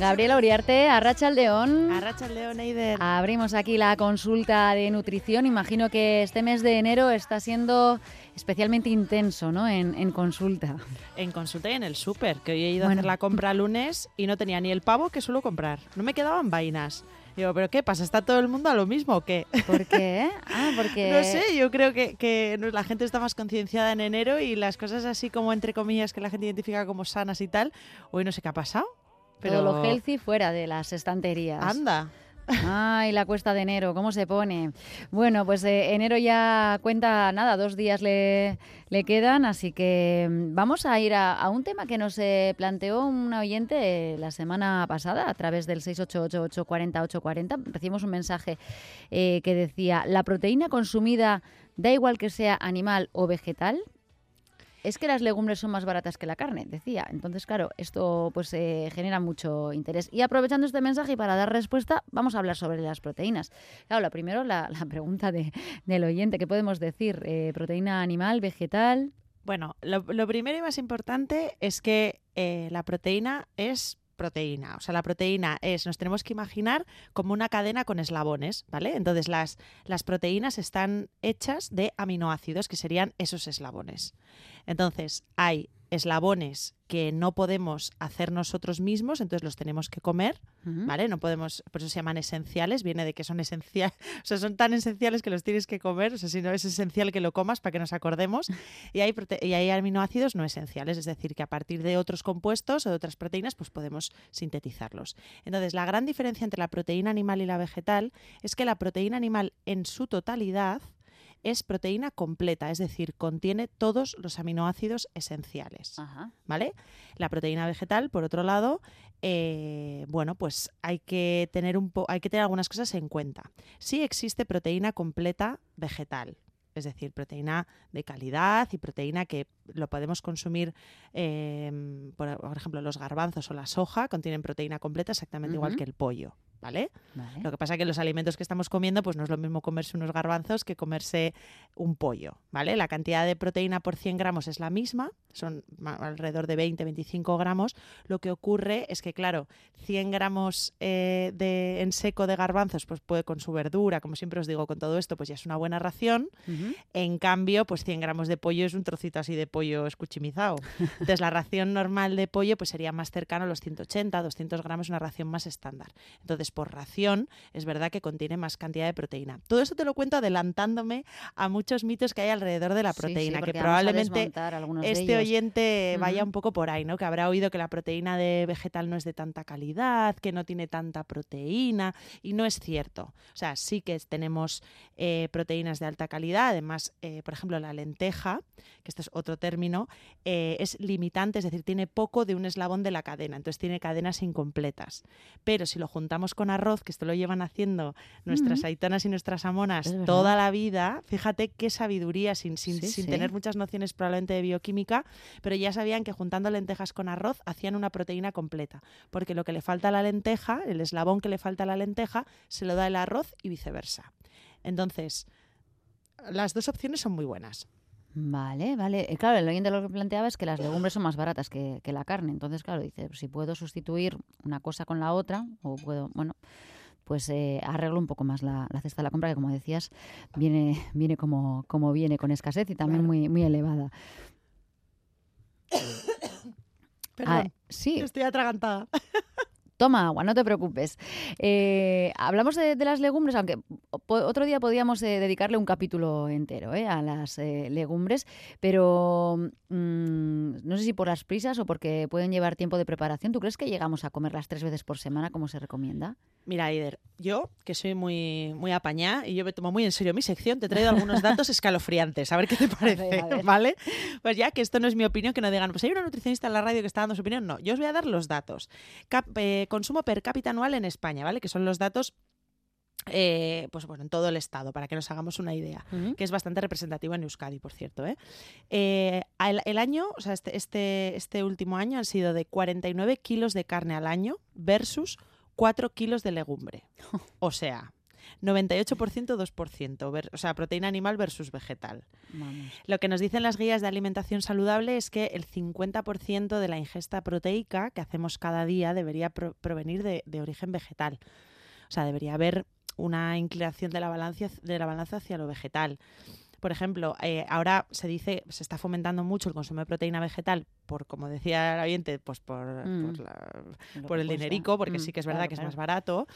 Gabriela Uriarte, Arracha el León. Arracha el León, Eider. Abrimos aquí la consulta de nutrición. Imagino que este mes de enero está siendo especialmente intenso, ¿no? En, consulta. En consulta y en el súper, que hoy he ido a hacer la compra lunes y no tenía ni el pavo que suelo comprar. No me quedaban vainas. Digo, ¿pero qué pasa? ¿Está todo el mundo a lo mismo o qué? ¿Por qué? Ah, porque... No sé, yo creo que, que la gente está más concienciada en enero y las cosas así como, entre comillas, que la gente identifica como sanas y tal, hoy no sé qué ha pasado. Pero lo healthy fuera de las estanterías. Anda. Ay, la cuesta de enero, ¿cómo se pone? Bueno, pues eh, enero ya cuenta, nada, dos días le, le quedan, así que mm, vamos a ir a, un tema que nos eh, planteó un oyente la semana pasada a través del 688-840-840. Recibimos un mensaje eh, que decía, la proteína consumida da igual que sea animal o vegetal, es que las legumbres son más baratas que la carne, decía. Entonces, claro, esto pues eh, genera mucho interés. Y aprovechando este mensaje y para dar respuesta, vamos a hablar sobre las proteínas. Claro, la primero, la, pregunta del oyente, ¿qué podemos decir? Eh, ¿Proteína animal, vegetal? Bueno, lo, primero y más importante es que eh, la proteína es proteína. O sea, la proteína es, nos tenemos que imaginar como una cadena con eslabones, ¿vale? Entonces las, las proteínas están hechas de aminoácidos, que serían esos eslabones. Entonces, hay eslabones que no podemos hacer nosotros mismos, entonces los tenemos que comer, ¿vale? No podemos, por eso se llaman esenciales, viene de que son esenciales, o sea, son tan esenciales que los tienes que comer, o sea, si no es esencial que lo comas para que nos acordemos, y hay, y hay aminoácidos no esenciales, es decir, que a partir de otros compuestos o de otras proteínas, pues podemos sintetizarlos. Entonces, la gran diferencia entre la proteína animal y la vegetal es que la proteína animal en su totalidad, es proteína completa, es decir, contiene todos los aminoácidos esenciales. ¿Vale? La proteína vegetal, por otro lado, eh, bueno, pues hay que tener un hay que tener algunas cosas en cuenta. Sí existe proteína completa vegetal, es decir, proteína de calidad y proteína que lo podemos consumir, em, por, ejemplo, los garbanzos o la soja contienen proteína completa exactamente igual que el pollo. ¿Vale? Lo que pasa es que los alimentos que estamos comiendo, pues no es lo mismo comerse unos garbanzos que comerse un pollo, ¿vale? La cantidad de proteína por 100 gramos es la misma, son alrededor de 20-25 gramos. Lo que ocurre es que, claro, 100 gramos eh, de, en seco de garbanzos, pues puede con su verdura, como siempre os digo con todo esto, pues ya es una buena ración. En cambio, pues 100 gramos de pollo es un trocito así de pollo escuchimizado. Entonces, la ración normal de pollo pues sería más cercano a los 180, 200 gramos, una ración más estándar. Entonces, por ración, es verdad que contiene más cantidad de proteína. Todo esto te lo cuento adelantándome a muchos mitos que hay alrededor de la proteína, que probablemente este oyente vaya un poco por ahí, ¿no? Que habrá oído que la proteína de vegetal no es de tanta calidad, que no tiene tanta proteína, y no es cierto. O sea, sí que tenemos eh, proteínas de alta calidad, además, eh, por ejemplo, la lenteja, que este es otro término, eh, es limitante, es decir, tiene poco de un eslabón de la cadena, entonces tiene cadenas incompletas. Pero si lo juntamos con arroz, que esto lo llevan haciendo nuestras aitonas y nuestras amonas toda la vida, fíjate qué sabiduría, sin, sin, tener muchas nociones probablemente de bioquímica, pero ya sabían que juntando lentejas con arroz hacían una proteína completa, porque lo que le falta a la lenteja, el eslabón que le falta a la lenteja, se lo da el arroz y viceversa. Entonces, las dos opciones son muy buenas. Vale, vale. Eh, claro, el oyente lo que planteaba es que las legumbres son más baratas que, la carne. Entonces, claro, dice, si puedo sustituir una cosa con la otra, o puedo, bueno, pues eh, arreglo un poco más la, cesta de la compra, que como decías, viene, viene como, como viene, con escasez y también muy, muy elevada. Perdón, ah, sí. Estoy atragantada. Toma agua, no te preocupes. Eh, hablamos de, las legumbres, aunque otro día podríamos eh, dedicarle un capítulo entero eh, a las legumbres, pero mm, no sé si por las prisas o porque pueden llevar tiempo de preparación. ¿Tú crees que llegamos a comerlas tres veces por semana como se recomienda? Mira, Aider, yo, que soy muy, muy apañada y yo me tomo muy en serio mi sección, te he traído algunos datos escalofriantes, a ver qué te parece, ¿vale? Pues ya que esto no es mi opinión, que no digan, pues hay una nutricionista en la radio que está dando su opinión, no, yo os voy a dar los datos consumo per cápita anual en España, ¿vale? Que son los datos eh, pues bueno, en todo el estado, para que nos hagamos una idea, que es bastante representativo en Euskadi, por cierto. ¿eh? Eh, el, año, o sea, este, este, este, último año han sido de 49 kilos de carne al año versus 4 kilos de legumbre. O sea, 98% 2%, ver- o sea, proteína animal versus vegetal. Vamos. Lo que nos dicen las guías de alimentación saludable es que el 50% de la ingesta proteica que hacemos cada día debería pro- provenir de, de origen vegetal. O sea, debería haber una inclinación de la balanza, de la balanza hacia lo vegetal. Por ejemplo, eh, ahora se dice, se está fomentando mucho el consumo de proteína vegetal por, como decía el oyente, pues por, Mm. por la- por el dinerico, porque Mm, sí que es verdad claro, que es más barato,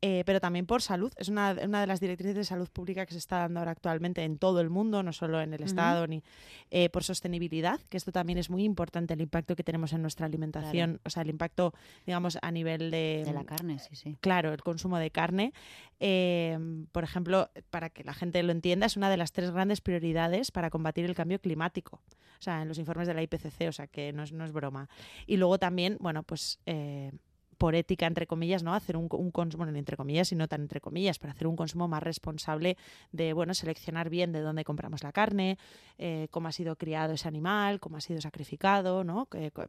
eh, pero también por salud. Es una, una de las directrices de salud pública que se está dando ahora actualmente en todo el mundo, no solo en el. Estado, ni eh, por sostenibilidad, que esto también es muy importante, el impacto que tenemos en nuestra alimentación, o sea, el impacto, digamos, a nivel de... De la carne, sí, sí. Claro, el consumo de carne. Eh, por ejemplo, para que la gente lo entienda, es una de las tres grandes prioridades para combatir el cambio climático. O sea, en los informes de la IPCC, o sea, que no es, no es broma. Y luego también, bueno, pues eh, por ética, entre comillas, ¿no? Hacer un, un consumo, bueno, entre comillas, sino tan entre comillas, para hacer un consumo más responsable de, bueno, seleccionar bien de dónde compramos la carne, eh, cómo ha sido criado ese animal, cómo ha sido sacrificado, ¿no? Que- que-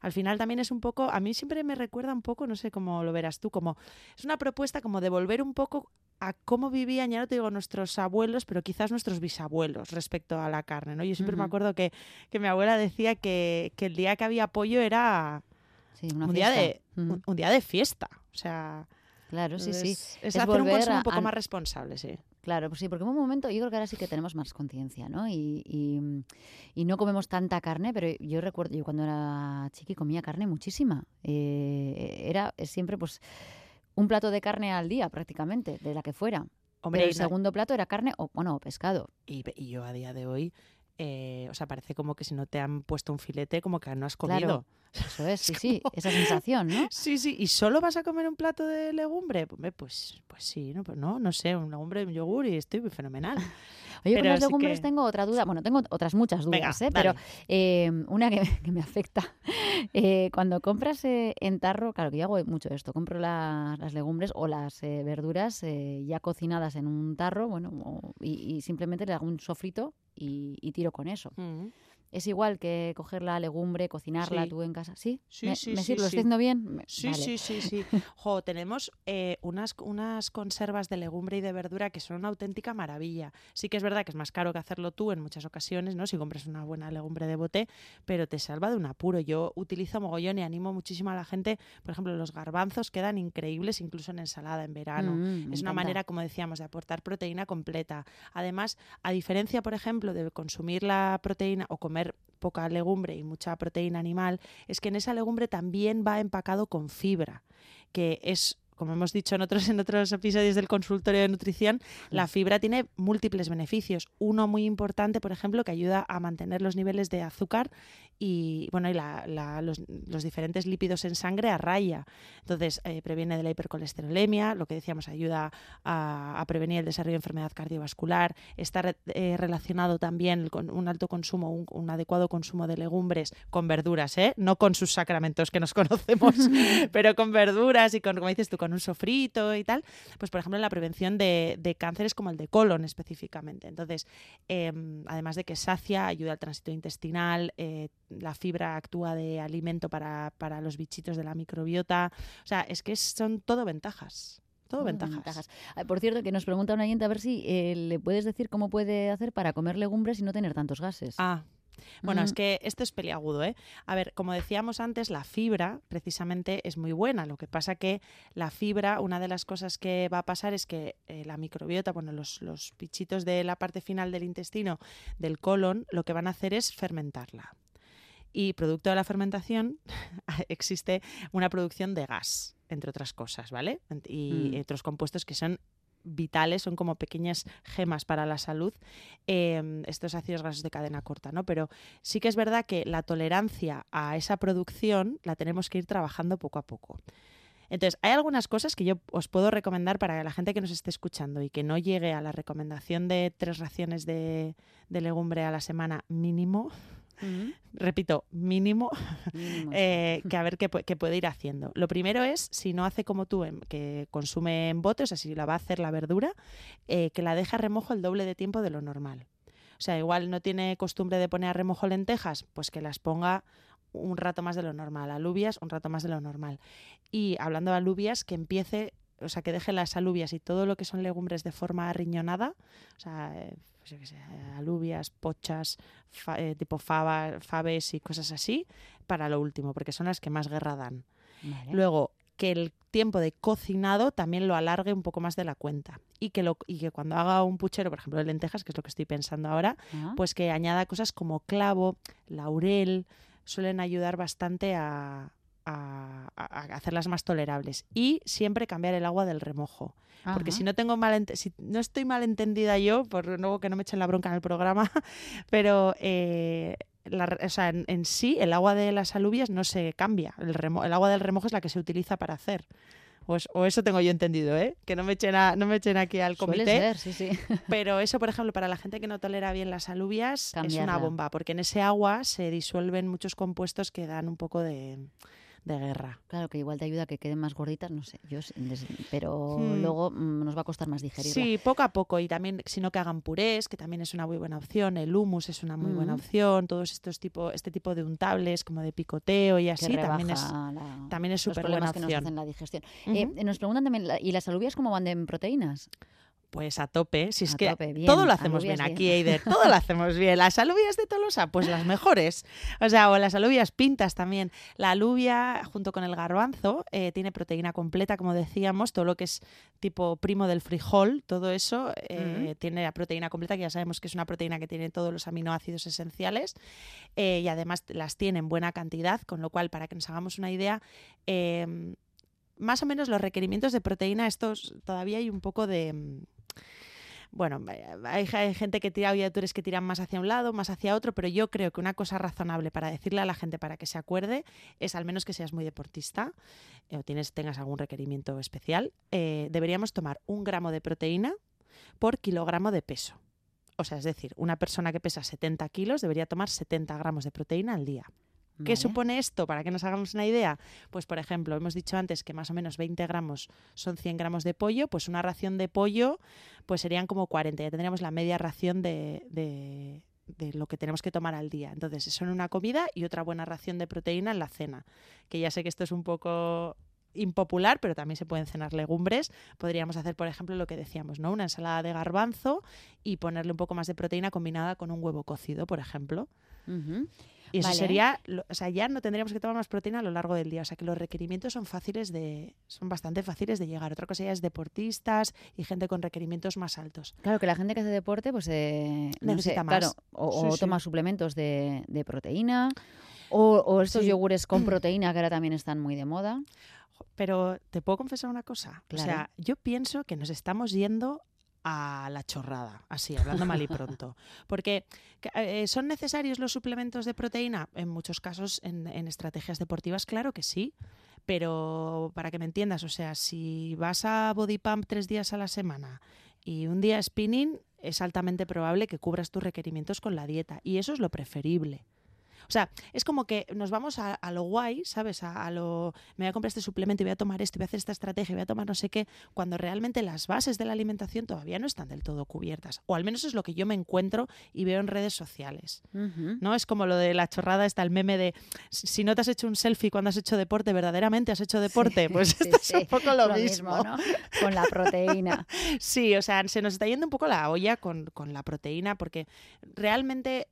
al final también es un poco, a mí siempre me recuerda un poco, no sé cómo lo verás tú, como es una propuesta como de volver un poco a cómo vivían, ya no te digo nuestros abuelos, pero quizás nuestros bisabuelos respecto a la carne, ¿no? Yo siempre me acuerdo que, que mi abuela decía que, que el día que había pollo era Sí, una un día, de, un, un día de fiesta. O sea, Claro, sí, sí. es, es Es hacer un volver consumo a- un poco a- más responsable, sí. Claro, pues sí, porque en un momento yo creo que ahora sí que tenemos más conciencia, ¿no? Y, y, y no comemos tanta carne, pero yo recuerdo, yo cuando era chiqui comía carne muchísima. Eh, era siempre pues un plato de carne al día prácticamente, de la que fuera. Hombre, pero el no- segundo plato era carne o, bueno, pescado. y, y yo a día de hoy, eh, o sea, parece como que si no te han puesto un filete, como que no has comido. Claro. Eso es, sí, Es sí, esa sensación, ¿no? Sí, sí, ¿y solo vas a comer un plato de legumbre? Pues, pues sí, no, pues no, no sé, un legumbre, un yogur y estoy fenomenal. Oye, con Pero las sí legumbres que- tengo otra duda. Bueno, tengo otras muchas dudas, Venga, ¿eh? pero eh, una que, que me afecta. Eh, cuando compras eh, en tarro, claro que yo hago mucho esto, compro la- las legumbres o las eh, verduras eh, ya cocinadas en un tarro, bueno, y, simplemente le hago un sofrito y, y tiro con eso. Mm. Es igual que coger la legumbre, cocinarla Sí. tú en casa. ¿Sí? Sí, ¿Me, sí, me sí, sirve? ¿Lo estoy haciendo bien? Sí, vale. sí, sí, sí. Jo, tenemos eh, unas, unas conservas de legumbre y de verdura que son una auténtica maravilla. Sí que es verdad que es más caro que hacerlo tú en muchas ocasiones, ¿no? Si compras una buena legumbre de bote, pero te salva de un apuro. Yo utilizo mogollón y animo muchísimo a la gente. Por ejemplo, los garbanzos quedan increíbles incluso en ensalada en verano. Mm, Es una encanta. manera, como decíamos, de aportar proteína completa. Además, a diferencia, por ejemplo, de consumir la proteína o comer poca legumbre y mucha proteína animal, es que en esa legumbre también va empacado con fibra, que es como hemos dicho en otros, en otros episodios del consultorio de nutrición, la fibra tiene múltiples beneficios. Uno muy importante, por ejemplo, que ayuda a mantener los niveles de azúcar y, bueno, y la- la- los, los diferentes lípidos en sangre a raya. Entonces, eh, previene de la hipercolesterolemia, lo que decíamos, ayuda a, a prevenir el desarrollo de enfermedad cardiovascular. Está re- eh, relacionado también con un alto consumo, un, un adecuado consumo de legumbres con verduras, ¿eh? no con sus sacramentos que nos conocemos, pero con verduras y con, como dices tú, con un sofrito y tal. Pues, por ejemplo, en la prevención de, de cánceres como el de colon específicamente. Entonces, eh, además de que sacia, ayuda al tránsito intestinal, eh, la fibra actúa de alimento para, para los bichitos de la microbiota. O sea, es que son todo ventajas. Todo ventajas. Ah, Por cierto, que nos pregunta un oyente a ver si eh, le puedes decir cómo puede hacer para comer legumbres y no tener tantos gases. Ah. Bueno, es que esto es peliagudo, ¿eh? A ver, como decíamos antes, la fibra precisamente es muy buena. Lo que pasa que la fibra, una de las cosas que va a pasar es que eh, la microbiota, bueno, los, los bichitos de la parte final del intestino, del colon, lo que van a hacer es fermentarla. Y producto de la fermentación existe una producción de gas, entre otras cosas, ¿vale? Y Mm. otros compuestos que son vitales, son como pequeñas gemas para la salud, eh, estos ácidos grasos de cadena corta, ¿no? Pero sí que es verdad que la tolerancia a esa producción la tenemos que ir trabajando poco a poco. Entonces, hay algunas cosas que yo os puedo recomendar para la gente que nos esté escuchando y que no llegue a la recomendación de tres raciones de, de legumbre a la semana mínimo. Repito, mínimo, Mínimo, sí. eh, que a ver qué, pu- qué puede ir haciendo. Lo primero es, si no hace como tú, en- que consume en bote, o sea, si la va a hacer la verdura, eh, que la deje a remojo el doble de tiempo de lo normal. O sea, igual no tiene costumbre de poner a remojo lentejas, pues que las ponga un rato más de lo normal. Alubias, un rato más de lo normal. Y hablando de alubias, que empiece o sea, que deje las alubias y todo lo que son legumbres de forma riñonada, o sea, pues yo qué sé, alubias, pochas, fa- eh, tipo fava, faves y cosas así, para lo último, porque son las que más guerra dan. Vale. Luego, que el tiempo de cocinado también lo alargue un poco más de la cuenta. Y que, lo, y que cuando haga un puchero, por ejemplo, de lentejas, que es lo que estoy pensando ahora, Ah, pues que añada cosas como clavo, laurel, suelen ayudar bastante a, a- a hacerlas más tolerables. Y siempre cambiar el agua del remojo. Porque si no tengo mal si no estoy mal entendida yo, por luego que no me echen la bronca en el programa, pero eh, la o sea, en, en sí el agua de las alubias no se cambia. El, remo- el agua del remojo es la que se utiliza para hacer. O, es- o eso tengo yo entendido, ¿eh? Que no me echen, a- no me echen aquí al Suele comité. ser, sí, sí. Pero eso, por ejemplo, para la gente que no tolera bien las alubias, es una bomba, porque en ese agua se disuelven muchos compuestos que dan un poco de, de guerra. Claro que igual te ayuda a que queden más gorditas, no sé, yo, pero Hmm. luego mm, nos va a costar más digerirla. Sí, poco a poco. Y también, si no que hagan purés, que también es una muy buena opción. El hummus es una muy buena Mm. opción. Todos estos tipo, este tipo de untables, como de picoteo y así, también es, la- también es súper buena problemas que nos opción. hacen la digestión. Ujú. Eh, nos preguntan también, ¿y las alubias cómo van de en proteínas? Pues a tope, si es A que tope, bien, todo lo hacemos bien bien. aquí, Eider, todo lo hacemos bien. Las alubias de Tolosa, pues las mejores. O sea, o las alubias pintas también. La alubia, junto con el garbanzo, eh, tiene proteína completa, como decíamos, todo lo que es tipo primo del frijol, todo eso eh, tiene la proteína completa, que ya sabemos que es una proteína que tiene todos los aminoácidos esenciales eh, y además las tiene en buena cantidad, con lo cual, para que nos hagamos una idea, eh, más o menos los requerimientos de proteína, estos todavía hay un poco de... mm, Bueno, eh, hay, hay gente que tira auditores que tiran más hacia un lado, más hacia otro, pero yo creo que una cosa razonable para decirle a la gente para que se acuerde es al menos que seas muy deportista eh, o tienes, tengas algún requerimiento especial, eh, deberíamos tomar un gramo de proteína por kilogramo de peso. O sea, es decir, una persona que pesa 70 kilos debería tomar 70 gramos de proteína al día. ¿Qué Vale. supone esto? Para que nos hagamos una idea. Pues, por ejemplo, hemos dicho antes que más o menos 20 gramos son 100 gramos de pollo, pues una ración de pollo pues serían como 40. Ya tendríamos la media ración de, de- de lo que tenemos que tomar al día. Entonces, eso en una comida y otra buena ración de proteína en la cena. Que ya sé que esto es un poco impopular, pero también se pueden cenar legumbres. Podríamos hacer, por ejemplo, lo que decíamos, ¿no? Una ensalada de garbanzo y ponerle un poco más de proteína combinada con un huevo cocido, por ejemplo. Y eso Vale. sería, o sea, ya no tendríamos que tomar más proteína a lo largo del día. O sea, que los requerimientos son fáciles de, son bastante fáciles de llegar. Otra cosa ya es deportistas y gente con requerimientos más altos. Claro que la gente que hace deporte, pues eh, no sé, más. claro, o, o Sí, sí. toma suplementos de, de proteína, o, o estos Sí. yogures con proteína que ahora también están muy de moda. Pero te puedo confesar una cosa. Claro. O sea, yo pienso que nos estamos yendo a la chorrada, así, hablando mal y pronto. Porque que, eh, ¿son necesarios los suplementos de proteína? En muchos casos, en, en estrategias deportivas, claro que sí. Pero para que me entiendas, o sea, si vas a body pump tres días a la semana y un día spinning, es altamente probable que cubras tus requerimientos con la dieta. Y eso es lo preferible. O sea, es como que nos vamos a, a lo guay, ¿sabes? A, a lo. Me voy a comprar este suplemento y voy a tomar esto, voy a hacer esta estrategia, voy a tomar no sé qué, cuando realmente las bases de la alimentación todavía no están del todo cubiertas. O al menos es lo que yo me encuentro y veo en redes sociales. ¿No? Es como lo de la chorrada, está el meme de si no te has hecho un selfie cuando has hecho deporte, ¿verdaderamente has hecho deporte? pues sí, esto sí, es un poco lo, es mismo. ¿no? Con la proteína. Sí, o sea, se nos está yendo un poco la olla con, con la proteína porque realmente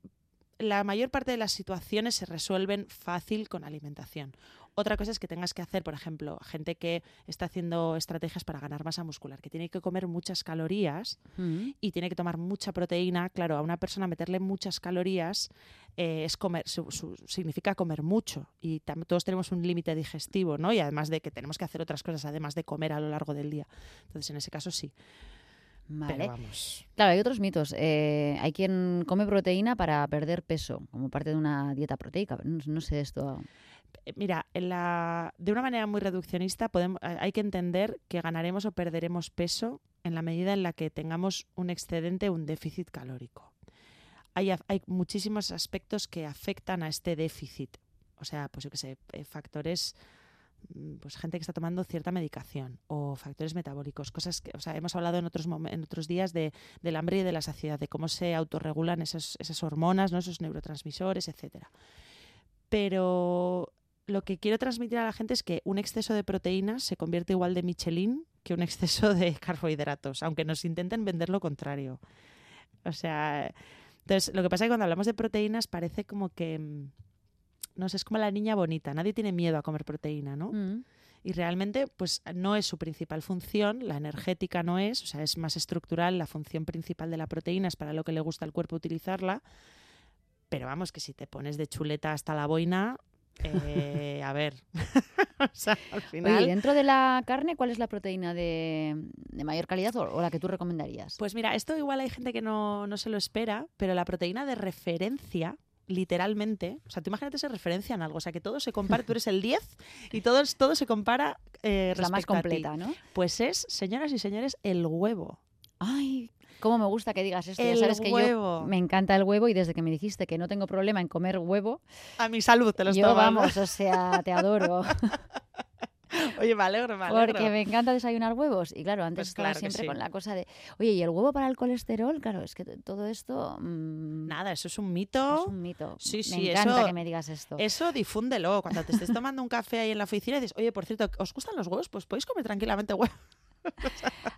la mayor parte de las situaciones se resuelven fácil con alimentación. Otra cosa es que tengas que hacer, por ejemplo, gente que está haciendo estrategias para ganar masa muscular, que tiene que comer muchas calorías Ujú. y tiene que tomar mucha proteína. Claro, a una persona meterle muchas calorías eh, es comer, su- su- significa comer mucho. Y todos tenemos un límite digestivo, ¿no? Y además de que tenemos que hacer otras cosas, además de comer a lo largo del día. Entonces, en ese caso sí. Vale. Pero vamos. Claro, hay otros mitos. Eh, hay quien come proteína para perder peso, como parte de una dieta proteica. No, no sé esto. Eh, Mira, en la- de una manera muy reduccionista podemos, eh, hay que entender que ganaremos o perderemos peso en la medida en la que tengamos un excedente o un déficit calórico. Hay, hay muchísimos aspectos que afectan a este déficit. O sea, pues yo qué sé, factores, pues gente que está tomando cierta medicación o factores metabólicos, cosas que, o sea, hemos hablado en otros, en otros días de, del hambre y de la saciedad, de cómo se autorregulan esas, esas hormonas, ¿no? esos neurotransmisores, etcétera. Pero lo que quiero transmitir a la gente es que un exceso de proteínas se convierte igual de Michelin que un exceso de carbohidratos, aunque nos intenten vender lo contrario. O sea, entonces lo que pasa es que cuando hablamos de proteínas parece como que, mm, no sé, es como la niña bonita, nadie tiene miedo a comer proteína, ¿no? Mm. Y realmente, pues no es su principal función, la energética no es, o sea, es más estructural, la función principal de la proteína es para lo que le gusta al cuerpo utilizarla. Pero vamos, que si te pones de chuleta hasta la boina, eh, a ver, o sea, al final... Oye, ¿y dentro de la carne, ¿cuál es la proteína de, de mayor calidad o, o la que tú recomendarías? Pues mira, esto igual hay gente que no, no se lo espera, pero la proteína de referencia, literalmente, o sea, tú imagínate se referencia en algo, o sea, que todo se compara, tú eres el 10 y todo, todo se compara eh, es la más respecto a ti. completa, ¿no? Pues es, señoras y señores, el huevo. Ay, cómo me gusta que digas esto. El ya sabes que yo me encanta el huevo y desde que me dijiste que no tengo problema en comer huevo, A mi salud, te lo yo estoy dando. vamos, o sea, te adoro. Oye, me alegro, me alegro. Porque me encanta desayunar huevos. Y claro, antes Pues estaba claro siempre sí. con la cosa de, oye, ¿y el huevo para el colesterol? Claro, es que todo esto mm, Nada, eso es un mito. es un mito. Sí, me sí, encanta eso- que me digas esto. Eso difúndelo. Cuando te estés tomando un café ahí en la oficina y dices, oye, por cierto, ¿os gustan los huevos? Pues podéis comer tranquilamente huevos.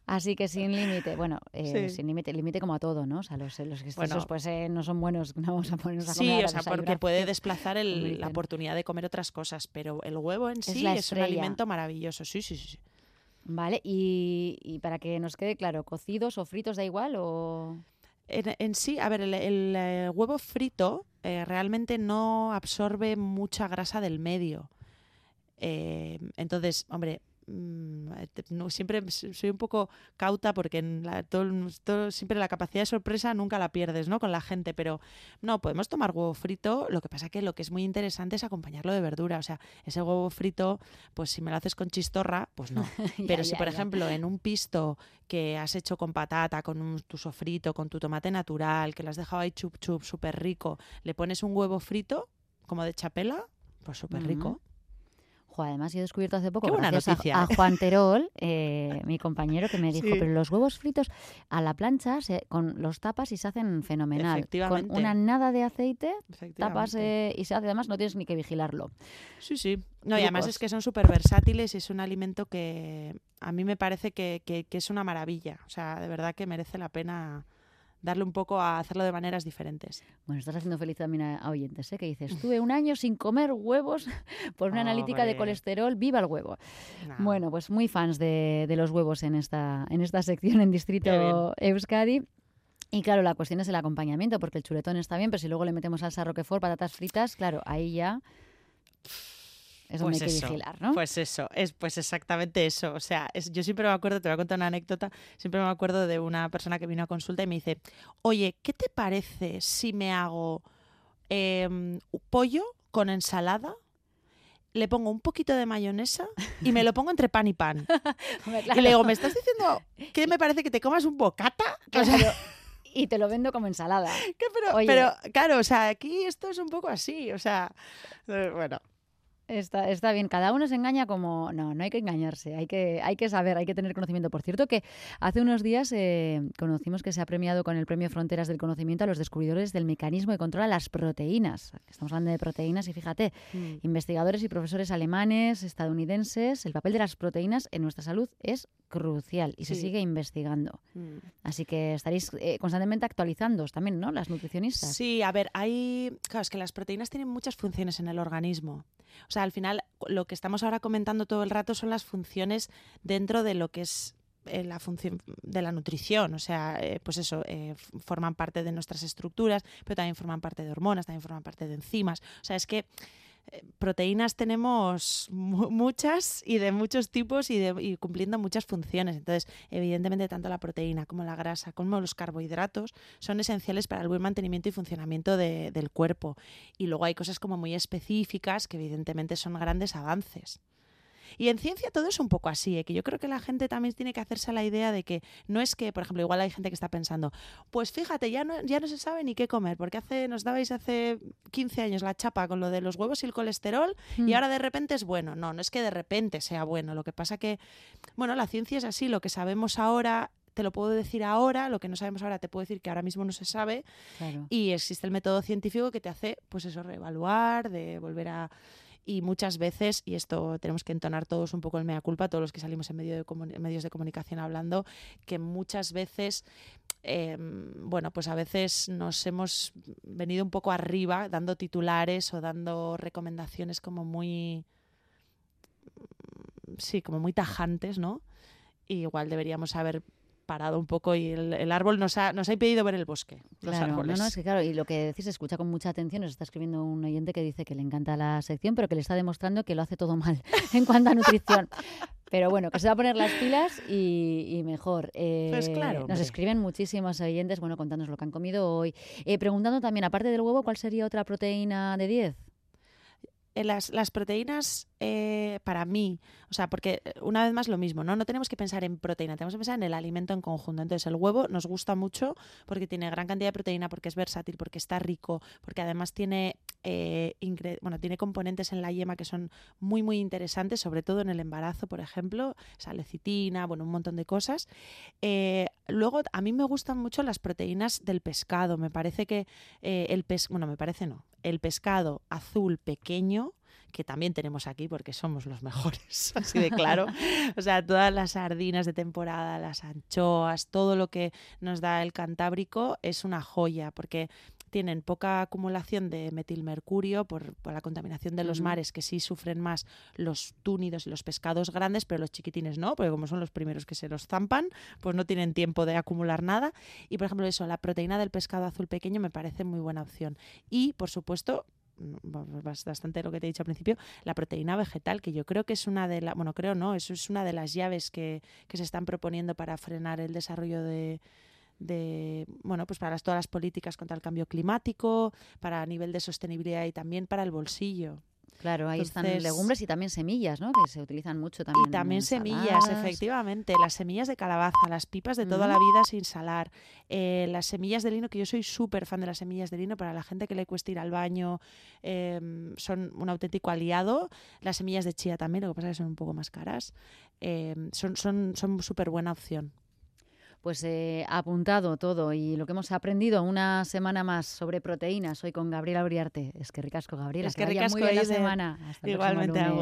Así que sin límite, bueno, eh, Sí. sin límite, límite como a todo, ¿no? O sea, los, los excesos Bueno. pues eh, no son buenos, no vamos a ponernos a Sí, comer ahora o sea, porque puede desplazar el- la oportunidad de comer otras cosas, pero el huevo en sí es, un alimento maravilloso. Sí, sí, sí. sí. Vale, y, y para que nos quede claro, ¿cocidos o fritos da igual o...? En, en sí, a ver, el, el, eh, huevo frito eh, realmente no absorbe mucha grasa del medio. Eh, entonces, hombre, no, siempre soy un poco cauta porque en la- todo siempre la capacidad de sorpresa nunca la pierdes, ¿no? Con la gente, pero no, podemos tomar huevo frito. Lo que pasa que lo que es muy interesante es acompañarlo de verdura. O sea, ese huevo frito, pues si me lo haces con chistorra, pues no. Pero Ya, si, ya, por ya. ejemplo, en un pisto que has hecho con patata, con un- tu sofrito, con tu tomate natural, que lo has dejado ahí chup chup, súper rico, le pones un huevo frito, como de chapela, pues súper rico. Jo, además, yo he descubierto hace poco, Qué buena gracias a- a, ¿eh? Juan Terol, eh, mi compañero, que me dijo, Sí. pero los huevos fritos a la plancha se- con los tapas y se hacen fenomenal. Con una nada de aceite, tapas eh, y se hace, además no tienes ni que vigilarlo. Sí, sí. No, y además Trucos. es que son súper versátiles y es un alimento que a mí me parece que, que- que es una maravilla. O sea, de verdad que merece la pena darle un poco a hacerlo de maneras diferentes. Bueno, estás haciendo feliz también a, a oyentes, ¿eh? que dices, estuve un año sin comer huevos por una analítica de colesterol, viva el huevo. Bueno, pues muy fans de, de los huevos en esta, en esta sección en Distrito Euskadi. Y claro, la cuestión es el acompañamiento, porque el chuletón está bien, pero si luego le metemos salsa roquefort, patatas fritas, claro, ahí ya es donde Pues hay que eso, vigilar, ¿no? Pues eso, es pues exactamente eso. O sea, es- yo siempre me acuerdo, te voy a contar una anécdota, siempre me acuerdo de una persona que vino a consulta y me dice, oye, ¿qué te parece si me hago em, pollo con ensalada? Le pongo un poquito de mayonesa y me lo pongo entre pan y pan. Y le digo, ¿me estás diciendo que me parece que te comas un bocata? O sea, Claro, y te lo vendo como ensalada. que pero, Oye. pero, claro, o sea, aquí esto es un poco así, o sea, eh, bueno. Está, está bien, cada uno se engaña como... No, no hay que engañarse, hay que, hay que saber, hay que tener conocimiento. Por cierto que hace unos días eh, conocimos que se ha premiado con el Premio Fronteras del Conocimiento a los descubridores del mecanismo que controla las proteínas. Estamos hablando de proteínas y fíjate, investigadores y profesores alemanes, estadounidenses, el papel de las proteínas en nuestra salud es crucial y se sigue investigando. Mm. Así que estaréis eh, constantemente actualizándoos también, ¿no? Las nutricionistas. Sí, a ver, hay. Claro, es que las proteínas tienen muchas funciones en el organismo. O sea, al final, lo que estamos ahora comentando todo el rato son las funciones dentro de lo que es eh, la función de la nutrición. O sea, eh, pues eso, eh, forman parte de nuestras estructuras, pero también forman parte de hormonas, también forman parte de enzimas. O sea, es que proteínas tenemos mu- muchas y de muchos tipos y cumpliendo muchas funciones. Entonces, evidentemente, tanto la proteína como la grasa, como los carbohidratos son esenciales para el buen mantenimiento y funcionamiento de- del cuerpo. Y luego hay cosas como muy específicas que evidentemente son grandes avances. Y en ciencia todo es un poco así, ¿eh? que yo creo que la gente también tiene que hacerse la idea de que no es que, por ejemplo, igual hay gente que está pensando, pues fíjate, ya no, ya no se sabe ni qué comer, porque hace, nos dabais hace 15 años la chapa con lo de los huevos y el colesterol, y Mm. ahora de repente es bueno. No, no es que de repente sea bueno, lo que pasa que, bueno, la ciencia es así, lo que sabemos ahora te lo puedo decir ahora, lo que no sabemos ahora te puedo decir que ahora mismo no se sabe, Claro. y existe el método científico que te hace, pues eso, reevaluar, de volver a... y muchas veces, y esto tenemos que entonar todos un poco el mea culpa, todos los que salimos en, medio de medios de comunicación hablando, que muchas veces, em, bueno, pues a veces nos hemos venido un poco arriba dando titulares o dando recomendaciones como muy, sí, como muy tajantes, ¿no? igual deberíamos haber parado un poco y el, árbol nos ha, nos ha impedido ver el bosque, los árboles. No, no, es que claro, y lo que decís se escucha con mucha atención. Nos está escribiendo un oyente que dice que le encanta la sección, pero que le está demostrando que lo hace todo mal en cuanto a nutrición. Pero bueno, que se va a poner las pilas y, mejor. pues claro. Nos escriben muchísimos oyentes, bueno, contándonos lo que han comido hoy. Eh, preguntando también, aparte del huevo, ¿cuál sería otra proteína de 10? Eh, las, proteínas eh, para mí, o sea, porque eh, una vez más lo mismo, ¿no? No tenemos que pensar en proteína, tenemos que pensar en el alimento en conjunto. Entonces, el huevo nos gusta mucho porque tiene gran cantidad de proteína, porque es versátil, porque está rico, porque además tiene, bueno, tiene componentes en la yema que son muy, muy interesantes, sobre todo en el embarazo, por ejemplo, salecitina, bueno, un montón de cosas. luego, a mí me gustan mucho las proteínas del pescado. Me parece que el pez, bueno, me parece no, el pescado azul pequeño, que también tenemos aquí porque somos los mejores, así de claro. o sea, todas las sardinas de temporada, las anchoas, todo lo que nos da el Cantábrico es una joya porque tienen poca acumulación de metilmercurio por, la contaminación de los mares, que sí sufren más los túnidos y los pescados grandes, pero los chiquitines no, porque como son los primeros que se los zampan, pues no tienen tiempo de acumular nada. Y por ejemplo, eso, la proteína del pescado azul pequeño me parece muy buena opción. Y por supuesto, mm, bastante lo que te he dicho al principio, la proteína vegetal, que yo creo que es una de las, bueno, creo no, eso es una de las llaves que, que se están proponiendo para frenar el desarrollo de, de, bueno, pues para todas las políticas contra el cambio climático, para nivel de sostenibilidad y también para el bolsillo. Claro, ahí están legumbres y también semillas, ¿no? Que se utilizan mucho también. Y también semillas, efectivamente. Las semillas de calabaza, las pipas de toda la vida sin salar, eh, las semillas de lino, que yo soy súper fan de las semillas de lino, para la gente que le cuesta ir al baño, em, son un auténtico aliado. Las semillas de chía también, lo que pasa es que son un poco más caras. Em, son son súper buena opción pues eh, apuntado todo y lo que hemos aprendido una semana más sobre proteínas hoy con Gabriela Uriarte. Es que ricasco, Gabriela. Es que, ricasco muy bien la semana. Igualmente, a